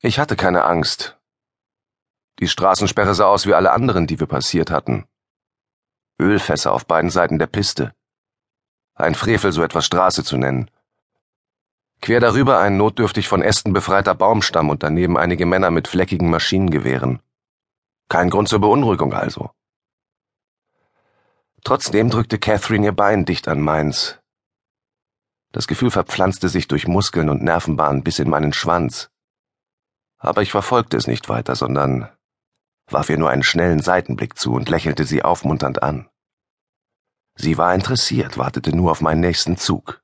Ich hatte keine Angst. Die Straßensperre sah aus wie alle anderen, die wir passiert hatten. Ölfässer auf beiden Seiten der Piste. Ein Frevel, so etwas Straße zu nennen. Quer darüber ein notdürftig von Ästen befreiter Baumstamm und daneben einige Männer mit fleckigen Maschinengewehren. Kein Grund zur Beunruhigung also. Trotzdem drückte Catherine ihr Bein dicht an meins. Das Gefühl verpflanzte sich durch Muskeln und Nervenbahnen bis in meinen Schwanz. Aber ich verfolgte es nicht weiter, sondern warf ihr nur einen schnellen Seitenblick zu und lächelte sie aufmunternd an. Sie war interessiert, wartete nur auf meinen nächsten Zug.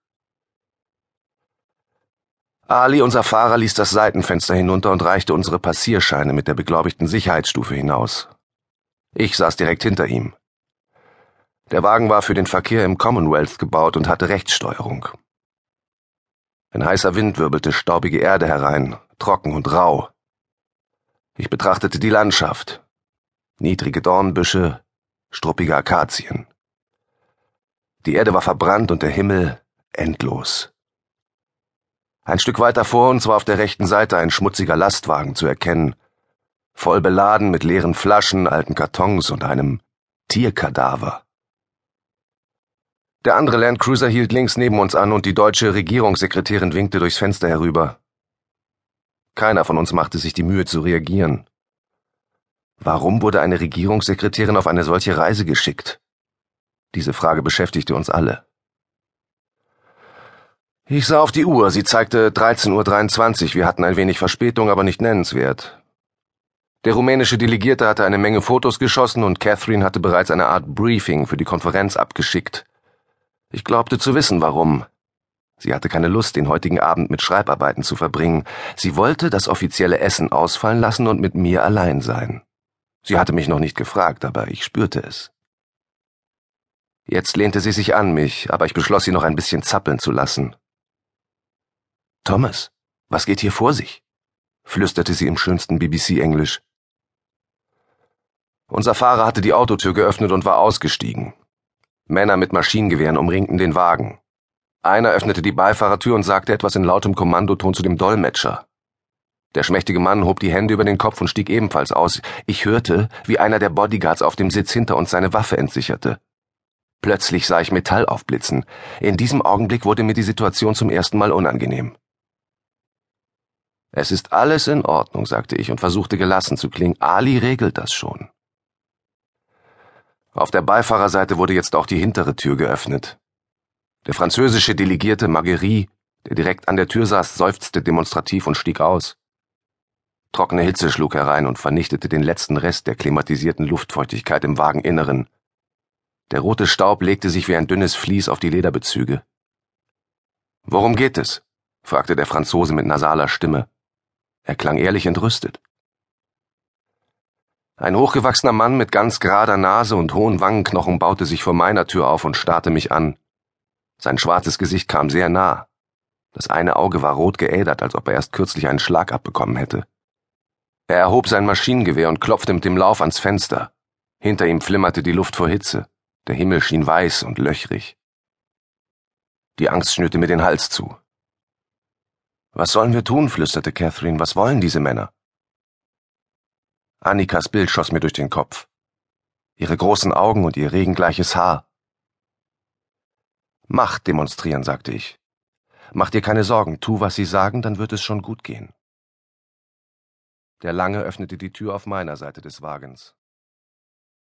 Ali, unser Fahrer, ließ das Seitenfenster hinunter und reichte unsere Passierscheine mit der beglaubigten Sicherheitsstufe hinaus. Ich saß direkt hinter ihm. Der Wagen war für den Verkehr im Commonwealth gebaut und hatte Rechtssteuerung. Ein heißer Wind wirbelte staubige Erde herein, trocken und rau. Ich betrachtete die Landschaft. Niedrige Dornbüsche, struppige Akazien. Die Erde war verbrannt und der Himmel endlos. Ein Stück weiter vor uns war auf der rechten Seite ein schmutziger Lastwagen zu erkennen, voll beladen mit leeren Flaschen, alten Kartons und einem Tierkadaver. Der andere Landcruiser hielt links neben uns an und die deutsche Regierungssekretärin winkte durchs Fenster herüber. Keiner von uns machte sich die Mühe zu reagieren. Warum wurde eine Regierungssekretärin auf eine solche Reise geschickt? Diese Frage beschäftigte uns alle. Ich sah auf die Uhr, sie zeigte 13.23 Uhr, wir hatten ein wenig Verspätung, aber nicht nennenswert. Der rumänische Delegierte hatte eine Menge Fotos geschossen und Catherine hatte bereits eine Art Briefing für die Konferenz abgeschickt. Ich glaubte zu wissen, warum. Sie hatte keine Lust, den heutigen Abend mit Schreibarbeiten zu verbringen. Sie wollte das offizielle Essen ausfallen lassen und mit mir allein sein. Sie hatte mich noch nicht gefragt, aber ich spürte es. Jetzt lehnte sie sich an mich, aber ich beschloss, sie noch ein bisschen zappeln zu lassen. Thomas, was geht hier vor sich? flüsterte sie im schönsten BBC-Englisch. Unser Fahrer hatte die Autotür geöffnet und war ausgestiegen. Männer mit Maschinengewehren umringten den Wagen. Einer öffnete die Beifahrertür und sagte etwas in lautem Kommandoton zu dem Dolmetscher. Der schmächtige Mann hob die Hände über den Kopf und stieg ebenfalls aus. Ich hörte, wie einer der Bodyguards auf dem Sitz hinter uns seine Waffe entsicherte. Plötzlich sah ich Metall aufblitzen. In diesem Augenblick wurde mir die Situation zum ersten Mal unangenehm. Es ist alles in Ordnung, sagte ich und versuchte gelassen zu klingen. Ali regelt das schon. Auf der Beifahrerseite wurde jetzt auch die hintere Tür geöffnet. Der französische Delegierte Marguerite, der direkt an der Tür saß, seufzte demonstrativ und stieg aus. Trockene Hitze schlug herein und vernichtete den letzten Rest der klimatisierten Luftfeuchtigkeit im Wageninneren. Der rote Staub legte sich wie ein dünnes Vlies auf die Lederbezüge. Worum geht es? fragte der Franzose mit nasaler Stimme. Er klang ehrlich entrüstet. Ein hochgewachsener Mann mit ganz gerader Nase und hohen Wangenknochen baute sich vor meiner Tür auf und starrte mich an. Sein schwarzes Gesicht kam sehr nah. Das eine Auge war rot geädert, als ob er erst kürzlich einen Schlag abbekommen hätte. Er erhob sein Maschinengewehr und klopfte mit dem Lauf ans Fenster. Hinter ihm flimmerte die Luft vor Hitze. Der Himmel schien weiß und löchrig. Die Angst schnürte mir den Hals zu. Was sollen wir tun? flüsterte Catherine. Was wollen diese Männer? Annikas Bild schoss mir durch den Kopf. Ihre großen Augen und ihr regengleiches Haar. Macht demonstrieren, sagte ich. Mach dir keine Sorgen, tu, was sie sagen, dann wird es schon gut gehen. Der Lange öffnete die Tür auf meiner Seite des Wagens.